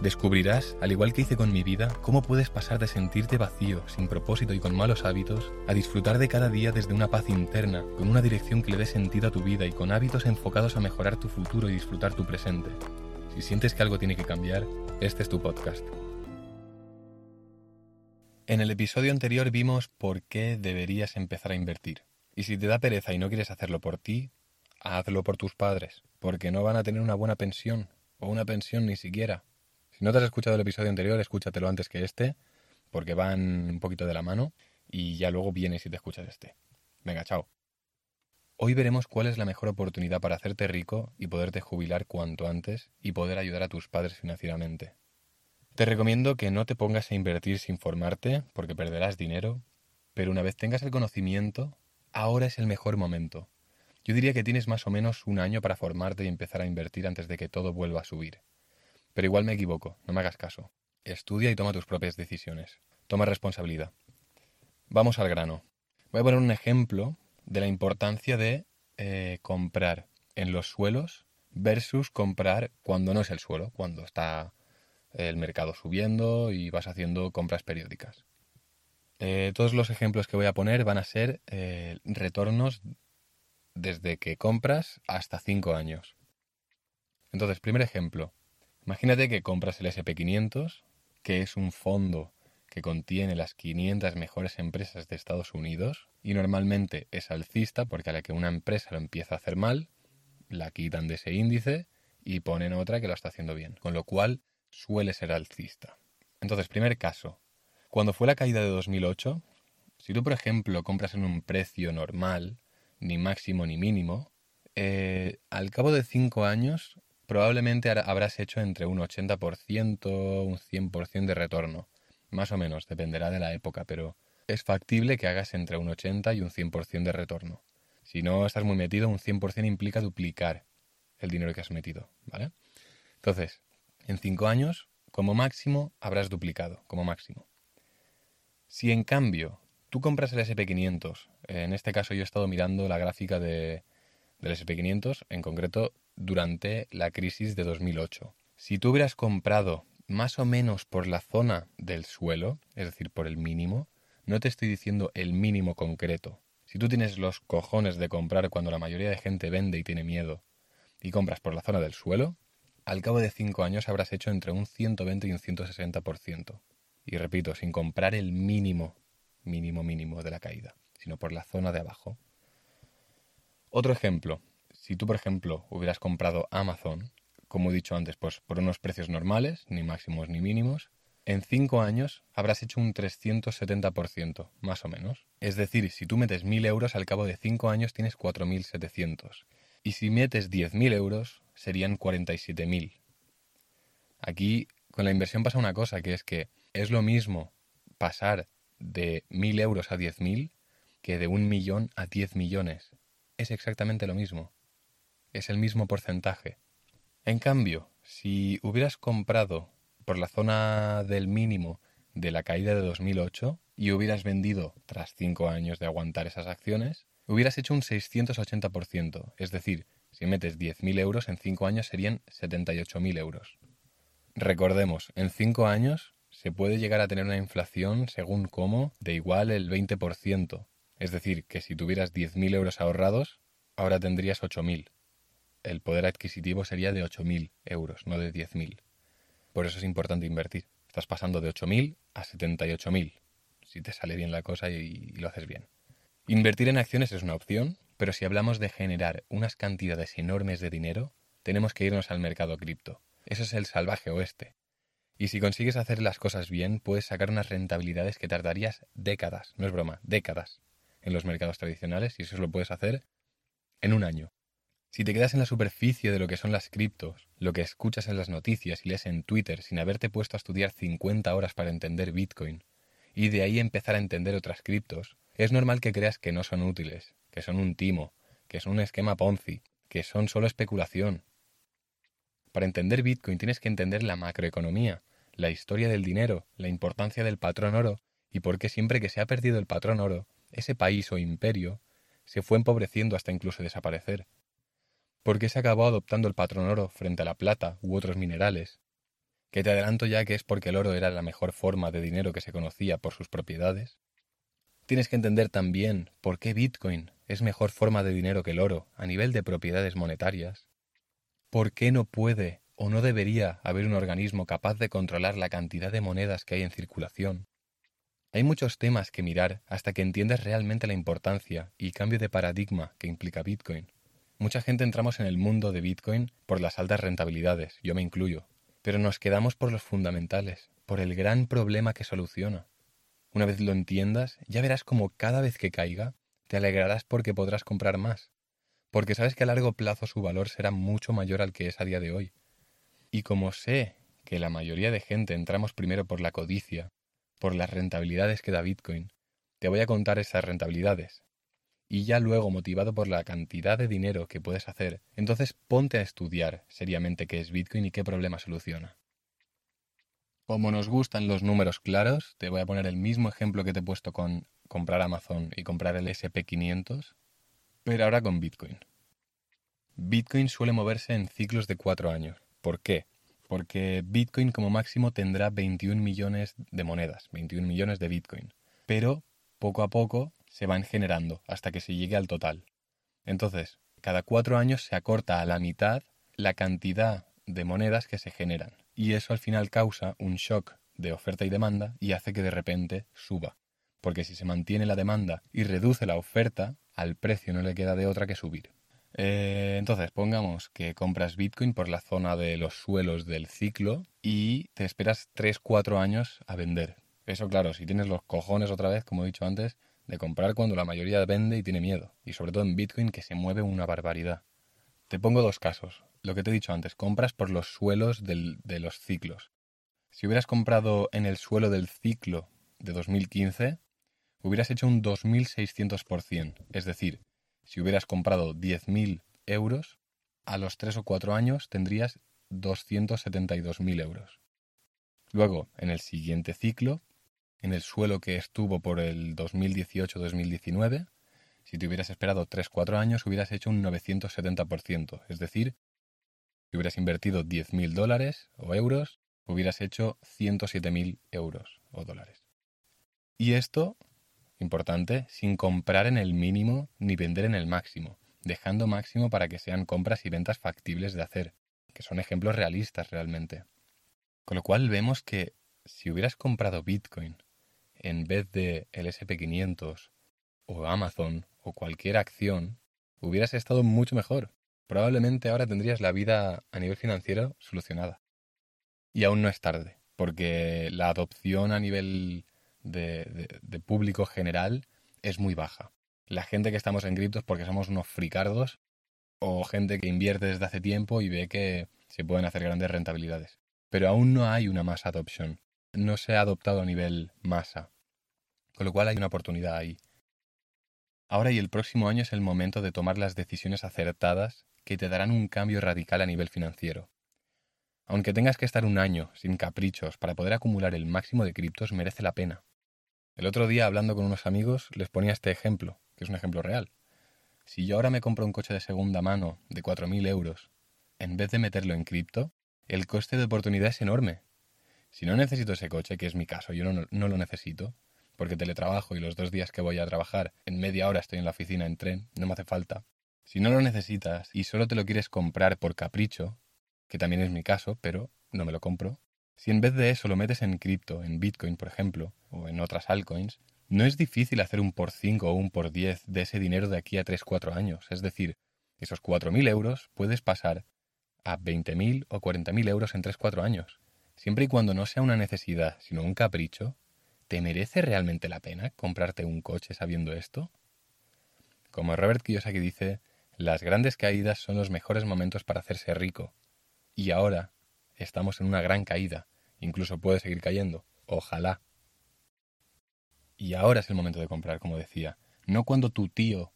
Descubrirás, al igual que hice con mi vida, cómo puedes pasar de sentirte vacío, sin propósito y con malos hábitos, a disfrutar de cada día desde una paz interna, con una dirección que le dé sentido a tu vida y con hábitos enfocados a mejorar tu futuro y disfrutar tu presente. Si sientes que algo tiene que cambiar, este es tu podcast. En el episodio anterior vimos por qué deberías empezar a invertir. Y si te da pereza y no quieres hacerlo por ti, hazlo por tus padres, porque no van a tener una buena pensión, o una pensión ni siquiera. Si no te has escuchado el episodio anterior, escúchatelo antes que este, porque van un poquito de la mano y ya luego vienes y te escuchas este. Venga, chao. Hoy veremos cuál es la mejor oportunidad para hacerte rico y poderte jubilar cuanto antes y poder ayudar a tus padres financieramente. Te recomiendo que no te pongas a invertir sin formarte, porque perderás dinero, pero una vez tengas el conocimiento, ahora es el mejor momento. Yo diría que tienes más o menos un año para formarte y empezar a invertir antes de que todo vuelva a subir. Pero igual me equivoco, no me hagas caso. Estudia y toma tus propias decisiones. Toma responsabilidad. Vamos al grano. Voy a poner un ejemplo de la importancia de eh, comprar en los suelos versus comprar cuando no es el suelo, cuando está el mercado subiendo y vas haciendo compras periódicas. Eh, todos los ejemplos que voy a poner van a ser eh, retornos desde que compras hasta 5 años. Entonces, primer ejemplo, Imagínate que compras el SP500, que es un fondo que contiene las 500 mejores empresas de Estados Unidos y normalmente es alcista porque a la que una empresa lo empieza a hacer mal, la quitan de ese índice y ponen otra que lo está haciendo bien, con lo cual suele ser alcista. Entonces, primer caso, cuando fue la caída de 2008, si tú, por ejemplo, compras en un precio normal, ni máximo ni mínimo, eh, al cabo de 5 años probablemente habrás hecho entre un 80%, un 100% de retorno. Más o menos, dependerá de la época, pero es factible que hagas entre un 80 y un 100% de retorno. Si no estás muy metido, un 100% implica duplicar el dinero que has metido, ¿vale? Entonces, en 5 años, como máximo, habrás duplicado, como máximo. Si en cambio tú compras el SP500, en este caso yo he estado mirando la gráfica de, del SP500, en concreto durante la crisis de 2008. Si tú hubieras comprado más o menos por la zona del suelo, es decir, por el mínimo, no te estoy diciendo el mínimo concreto. Si tú tienes los cojones de comprar cuando la mayoría de gente vende y tiene miedo, y compras por la zona del suelo, al cabo de 5 años habrás hecho entre un 120 y un 160%. Y repito, sin comprar el mínimo, mínimo, mínimo de la caída, sino por la zona de abajo. Otro ejemplo, si tú, por ejemplo, hubieras comprado Amazon, como he dicho antes, pues por unos precios normales, ni máximos ni mínimos, en 5 años habrás hecho un 370%, más o menos. Es decir, si tú metes 1.000 euros, al cabo de 5 años tienes 4.700. Y si metes 10.000 euros, serían 47.000. Aquí, con la inversión pasa una cosa, que es que es lo mismo pasar de 1.000 euros a 10.000 que de un millón a 10 millones. Es exactamente lo mismo es el mismo porcentaje. En cambio, si hubieras comprado por la zona del mínimo de la caída de 2008 y hubieras vendido tras 5 años de aguantar esas acciones, hubieras hecho un 680%, es decir, si metes 10.000 euros en 5 años serían 78.000 euros. Recordemos, en 5 años se puede llegar a tener una inflación, según cómo, de igual el 20%. Es decir, que si tuvieras 10.000 euros ahorrados, ahora tendrías 8.000 el poder adquisitivo sería de 8.000 euros, no de 10.000. Por eso es importante invertir. Estás pasando de 8.000 a 78.000, si te sale bien la cosa y, lo haces bien. Invertir en acciones es una opción, pero si hablamos de generar unas cantidades enormes de dinero, tenemos que irnos al mercado cripto. Eso es el salvaje oeste. Y si consigues hacer las cosas bien, puedes sacar unas rentabilidades que tardarías décadas, no es broma, décadas, en los mercados tradicionales, y eso lo puedes hacer en un año. Si te quedas en la superficie de lo que son las criptos, lo que escuchas en las noticias y lees en Twitter sin haberte puesto a estudiar 50 horas para entender Bitcoin, y de ahí empezar a entender otras criptos, es normal que creas que no son útiles, que son un timo, que son un esquema Ponzi, que son solo especulación. Para entender Bitcoin tienes que entender la macroeconomía, la historia del dinero, la importancia del patrón oro y por qué siempre que se ha perdido el patrón oro, ese país o imperio se fue empobreciendo hasta incluso desaparecer. ¿Por qué se acabó adoptando el patrón oro frente a la plata u otros minerales? Que te adelanto ya que es porque el oro era la mejor forma de dinero que se conocía por sus propiedades. Tienes que entender también por qué Bitcoin es mejor forma de dinero que el oro a nivel de propiedades monetarias. ¿Por qué no puede o no debería haber un organismo capaz de controlar la cantidad de monedas que hay en circulación? Hay muchos temas que mirar hasta que entiendas realmente la importancia y cambio de paradigma que implica Bitcoin. Mucha gente entramos en el mundo de Bitcoin por las altas rentabilidades, yo me incluyo, pero nos quedamos por los fundamentales, por el gran problema que soluciona. Una vez lo entiendas, ya verás como cada vez que caiga, te alegrarás porque podrás comprar más, porque sabes que a largo plazo su valor será mucho mayor al que es a día de hoy. Y como sé que la mayoría de gente entramos primero por la codicia, por las rentabilidades que da Bitcoin. Te voy a contar esas rentabilidades. Y ya luego, motivado por la cantidad de dinero que puedes hacer, entonces ponte a estudiar seriamente qué es Bitcoin y qué problema soluciona. Como nos gustan los números claros, te voy a poner el mismo ejemplo que te he puesto con comprar Amazon y comprar el SP500, pero ahora con Bitcoin. Bitcoin suele moverse en ciclos de cuatro años. ¿Por qué? Porque Bitcoin como máximo tendrá 21 millones de monedas, 21 millones de Bitcoin. Pero poco a poco se van generando hasta que se llegue al total. Entonces, cada cuatro años se acorta a la mitad la cantidad de monedas que se generan. Y eso al final causa un shock de oferta y demanda y hace que de repente suba. Porque si se mantiene la demanda y reduce la oferta, al precio no le queda de otra que subir. Eh, entonces, pongamos que compras Bitcoin por la zona de los suelos del ciclo y te esperas 3-4 años a vender. Eso, claro, si tienes los cojones otra vez, como he dicho antes, de comprar cuando la mayoría vende y tiene miedo. Y sobre todo en Bitcoin que se mueve una barbaridad. Te pongo dos casos. Lo que te he dicho antes, compras por los suelos de los ciclos. Si hubieras comprado en el suelo del ciclo de 2015, hubieras hecho un 2600%. Es decir, si hubieras comprado 10.000 euros, a los 3 o 4 años tendrías 272.000 euros. Luego, en el siguiente ciclo, en el suelo que estuvo por el 2018-2019, si te hubieras esperado 3-4 años, hubieras hecho un 970%. Es decir, si hubieras invertido 10.000 dólares o euros, hubieras hecho 107.000 euros o dólares. Y esto Importante, sin comprar en el mínimo ni vender en el máximo, dejando máximo para que sean compras y ventas factibles de hacer, que son ejemplos realistas realmente. Con lo cual vemos que si hubieras comprado Bitcoin en vez de el SP500 o Amazon o cualquier acción, hubieras estado mucho mejor. Probablemente ahora tendrías la vida a nivel financiero solucionada. Y aún no es tarde, porque la adopción a nivel de, público general es muy baja. La gente que estamos en criptos porque somos unos fricardos o gente que invierte desde hace tiempo y ve que se pueden hacer grandes rentabilidades. Pero aún no hay una masa adoption. No se ha adoptado a nivel masa. Con lo cual hay una oportunidad ahí. Ahora y el próximo año es el momento de tomar las decisiones acertadas que te darán un cambio radical a nivel financiero. Aunque tengas que estar un año sin caprichos para poder acumular el máximo de criptos, merece la pena. El otro día, hablando con unos amigos, les ponía este ejemplo, que es un ejemplo real. Si yo ahora me compro un coche de segunda mano de 4.000 euros, en vez de meterlo en cripto, el coste de oportunidad es enorme. Si no necesito ese coche, que es mi caso, yo no, no, lo necesito, porque teletrabajo y los dos días que voy a trabajar, en media hora estoy en la oficina en tren, no me hace falta. Si no lo necesitas y solo te lo quieres comprar por capricho, que también es mi caso, pero no me lo compro. Si en vez de eso lo metes en cripto, en Bitcoin, por ejemplo, o en otras altcoins, no es difícil hacer un por 5 o un por 10 de ese dinero de aquí a 3-4 años. Es decir, esos 4.000 euros puedes pasar a 20.000 o 40.000 euros en 3-4 años. Siempre y cuando no sea una necesidad, sino un capricho, ¿te merece realmente la pena comprarte un coche sabiendo esto? Como Robert Kiyosaki dice, las grandes caídas son los mejores momentos para hacerse rico. Y ahora estamos en una gran caída. Incluso puede seguir cayendo. Ojalá. Y ahora es el momento de comprar, como decía. No cuando tu tío,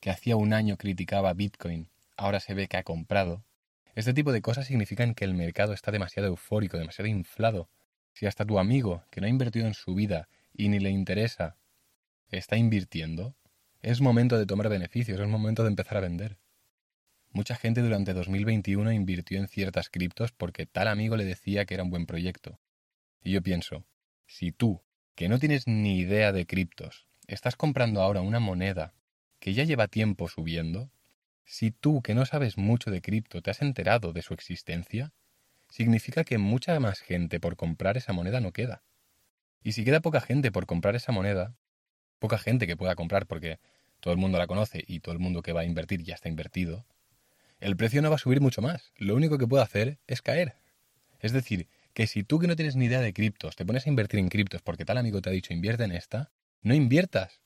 que hacía un año criticaba Bitcoin, ahora se ve que ha comprado. Este tipo de cosas significan que el mercado está demasiado eufórico, demasiado inflado. Si hasta tu amigo, que no ha invertido en su vida y ni le interesa, está invirtiendo, es momento de tomar beneficios, es momento de empezar a vender. Mucha gente durante 2021 invirtió en ciertas criptos porque tal amigo le decía que era un buen proyecto. Y yo pienso, si tú, que no tienes ni idea de criptos, estás comprando ahora una moneda que ya lleva tiempo subiendo, si tú, que no sabes mucho de cripto, te has enterado de su existencia, significa que mucha más gente por comprar esa moneda no queda. Y si queda poca gente por comprar esa moneda, poca gente que pueda comprar porque todo el mundo la conoce y todo el mundo que va a invertir ya está invertido, el precio no va a subir mucho más. Lo único que puede hacer es caer. Es decir, que si tú que no tienes ni idea de criptos te pones a invertir en criptos porque tal amigo te ha dicho invierte en esta, no inviertas.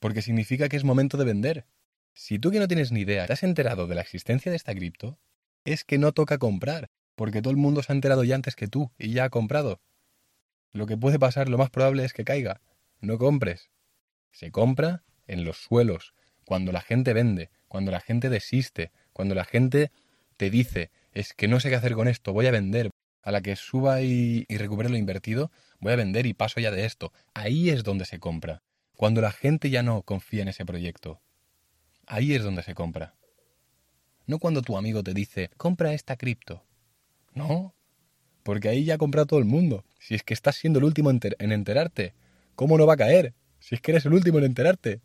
Porque significa que es momento de vender. Si tú que no tienes ni idea te has enterado de la existencia de esta cripto, es que no toca comprar, porque todo el mundo se ha enterado ya antes que tú y ya ha comprado. Lo que puede pasar, lo más probable es que caiga. No compres. Se compra en los suelos, cuando la gente vende, cuando la gente desiste, cuando la gente te dice, es que no sé qué hacer con esto, voy a vender, a la que suba y, recupere lo invertido, voy a vender y paso ya de esto. Ahí es donde se compra. Cuando la gente ya no confía en ese proyecto. Ahí es donde se compra. No cuando tu amigo te dice, compra esta cripto. No, porque ahí ya ha comprado todo el mundo. Si es que estás siendo el último en enterarte, ¿cómo no va a caer? Si es que eres el último en enterarte.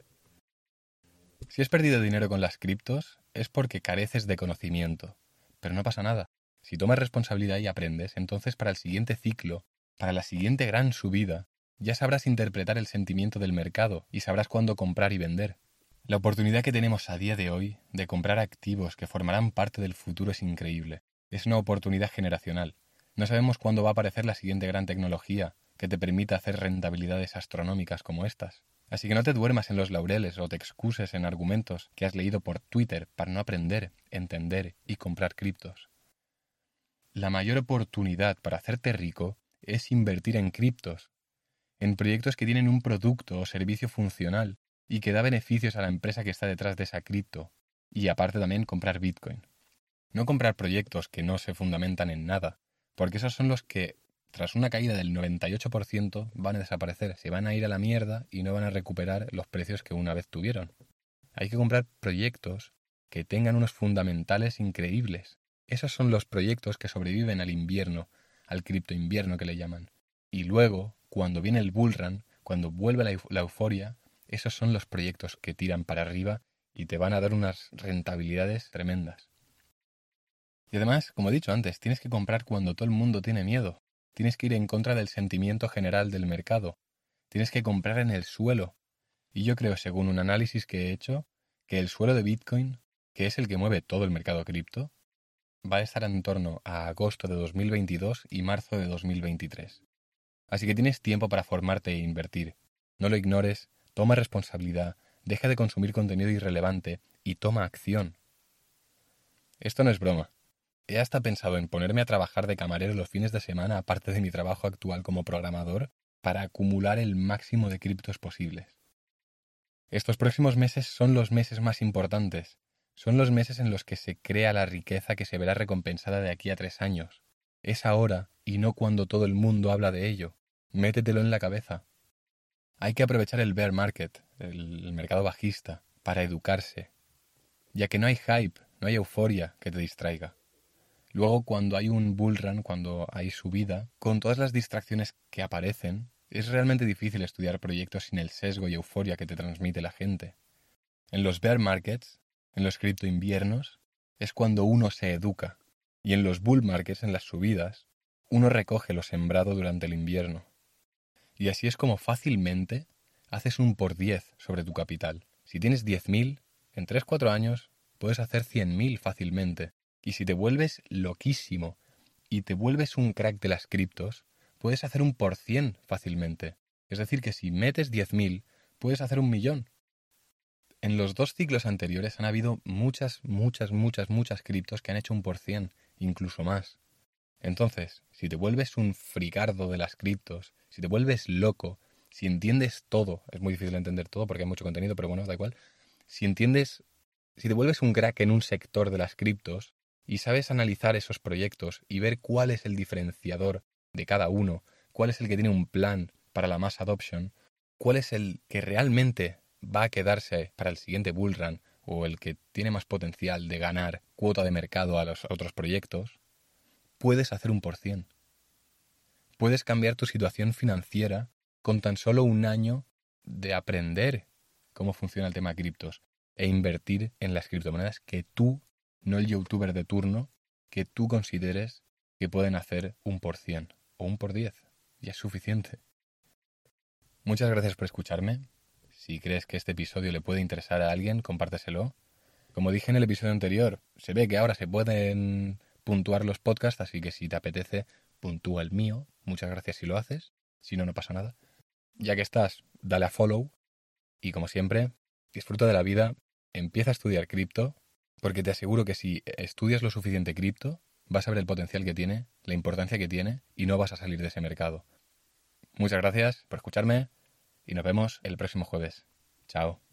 Si has perdido dinero con las criptos, es porque careces de conocimiento. Pero no pasa nada. Si tomas responsabilidad y aprendes, entonces para el siguiente ciclo, para la siguiente gran subida, ya sabrás interpretar el sentimiento del mercado y sabrás cuándo comprar y vender. La oportunidad que tenemos a día de hoy de comprar activos que formarán parte del futuro es increíble. Es una oportunidad generacional. No sabemos cuándo va a aparecer la siguiente gran tecnología que te permita hacer rentabilidades astronómicas como estas. Así que no te duermas en los laureles o te excuses en argumentos que has leído por Twitter para no aprender, entender y comprar criptos. La mayor oportunidad para hacerte rico es invertir en criptos, en proyectos que tienen un producto o servicio funcional y que da beneficios a la empresa que está detrás de esa cripto, y aparte también comprar Bitcoin. No comprar proyectos que no se fundamentan en nada, porque esos son los que tras una caída del 98% van a desaparecer, se van a ir a la mierda y no van a recuperar los precios que una vez tuvieron. Hay que comprar proyectos que tengan unos fundamentales increíbles. Esos son los proyectos que sobreviven al invierno, al cripto invierno que le llaman. Y luego, cuando viene el bullrun, cuando vuelve la, la euforia, esos son los proyectos que tiran para arriba y te van a dar unas rentabilidades tremendas. Y además, como he dicho antes, tienes que comprar cuando todo el mundo tiene miedo, Tienes que ir en contra del sentimiento general del mercado. Tienes que comprar en el suelo. Y yo creo, según un análisis que he hecho, que el suelo de Bitcoin, que es el que mueve todo el mercado cripto, va a estar en torno a agosto de 2022 y marzo de 2023. Así que tienes tiempo para formarte e invertir. No lo ignores, toma responsabilidad, deja de consumir contenido irrelevante y toma acción. Esto no es broma. He hasta pensado en ponerme a trabajar de camarero los fines de semana aparte de mi trabajo actual como programador para acumular el máximo de criptos posibles. Estos próximos meses son los meses más importantes. Son los meses en los que se crea la riqueza que se verá recompensada de aquí a tres años. Es ahora y no cuando todo el mundo habla de ello. Métetelo en la cabeza. Hay que aprovechar el bear market, el mercado bajista, para educarse, ya que no hay hype, no hay euforia que te distraiga. Luego, cuando hay un bull run, cuando hay subida, con todas las distracciones que aparecen, es realmente difícil estudiar proyectos sin el sesgo y euforia que te transmite la gente. En los bear markets, en los cripto inviernos, es cuando uno se educa, y en los bull markets, en las subidas, uno recoge lo sembrado durante el invierno. Y así es como fácilmente haces un por diez sobre tu capital. Si tienes 10.000, en 3-4 años puedes hacer 100.000 fácilmente. Y si te vuelves loquísimo y te vuelves un crack de las criptos, puedes hacer un por cien fácilmente. Es decir, que si metes 10.000, puedes hacer un millón. En los dos ciclos anteriores han habido muchas, muchas, muchas, muchas criptos que han hecho un por cien, incluso más. Entonces, si te vuelves un fricardo de las criptos, si te vuelves loco, si entiendes todo, es muy difícil entender todo porque hay mucho contenido, pero bueno, da igual. Si entiendes, si te vuelves un crack en un sector de las criptos, y sabes analizar esos proyectos y ver cuál es el diferenciador de cada uno, cuál es el que tiene un plan para la mass adoption, cuál es el que realmente va a quedarse para el siguiente bullrun o el que tiene más potencial de ganar cuota de mercado a los otros proyectos, puedes hacer un por cien. Puedes cambiar tu situación financiera con tan solo un año de aprender cómo funciona el tema criptos e invertir en las criptomonedas que tú, no el youtuber de turno, que tú consideres que pueden hacer un por cien o un por diez. Ya es suficiente. Muchas gracias por escucharme. Si crees que este episodio le puede interesar a alguien, compárteselo. Como dije en el episodio anterior, se ve que ahora se pueden puntuar los podcasts, así que si te apetece, puntúa el mío. Muchas gracias si lo haces. Si no, no pasa nada. Ya que estás, dale a follow. Y como siempre, disfruta de la vida, empieza a estudiar cripto, porque te aseguro que si estudias lo suficiente cripto, vas a ver el potencial que tiene, la importancia que tiene, y no vas a salir de ese mercado. Muchas gracias por escucharme y nos vemos el próximo jueves. Chao.